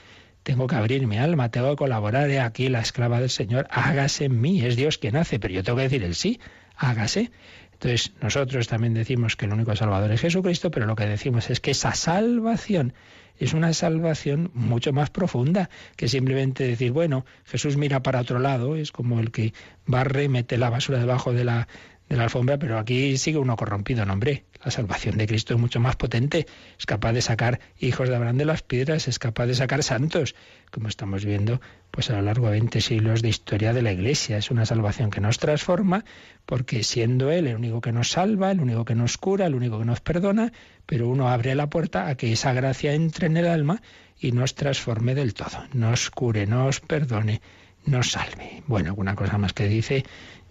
S2: tengo que abrir mi alma, tengo que colaborar. He aquí la esclava del Señor, hágase en mí. Es Dios quien hace, pero yo tengo que decir el sí, hágase. Entonces, nosotros también decimos que el único Salvador es Jesucristo, pero lo que decimos es que esa salvación es una salvación mucho más profunda que simplemente decir, bueno, Jesús mira para otro lado, es como el que barre, mete la basura debajo de la, de la alfombra, pero aquí sigue uno corrompido, no hombre. La salvación de Cristo es mucho más potente, es capaz de sacar hijos de Abraham de las piedras, es capaz de sacar santos, como estamos viendo pues a lo largo de 20 siglos de historia de la Iglesia. Es una salvación que nos transforma, porque siendo Él el único que nos salva, el único que nos cura, el único que nos perdona, pero uno abre la puerta a que esa gracia entre en el alma y nos transforme del todo, nos cure, nos perdone, nos salve. Bueno, alguna cosa más que dice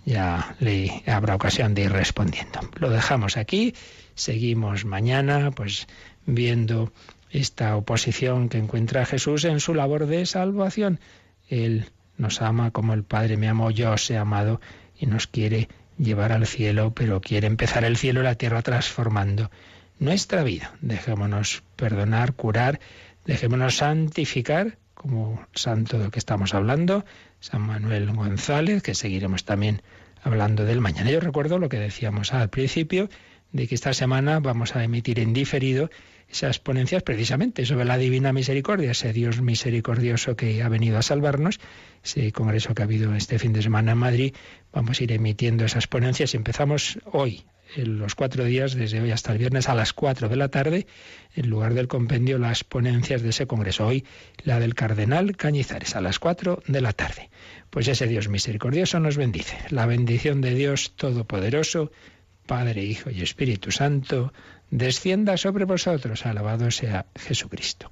S2: ya le habrá ocasión de ir respondiendo. Lo dejamos aquí, seguimos mañana, pues viendo esta oposición que encuentra Jesús en su labor de salvación. Él nos ama como el Padre me amó, yo os he amado y nos quiere llevar al cielo, pero quiere empezar el cielo y la tierra transformando nuestra vida. Dejémonos perdonar, curar, dejémonos santificar, como santo del que estamos hablando, San Manuel González, que seguiremos también hablando del mañana. Yo recuerdo lo que decíamos al principio, de que esta semana vamos a emitir en diferido esas ponencias precisamente sobre la divina misericordia, ese Dios misericordioso que ha venido a salvarnos, ese congreso que ha habido este fin de semana en Madrid, vamos a ir emitiendo esas ponencias empezamos hoy, en los cuatro días, desde hoy hasta el viernes a las cuatro de la tarde, en lugar del compendio, las ponencias de ese congreso. Hoy la del cardenal Cañizares, a las cuatro de la tarde. Pues ese Dios misericordioso nos bendice. La bendición de Dios Todopoderoso, Padre, Hijo y Espíritu Santo, descienda sobre vosotros. Alabado sea Jesucristo.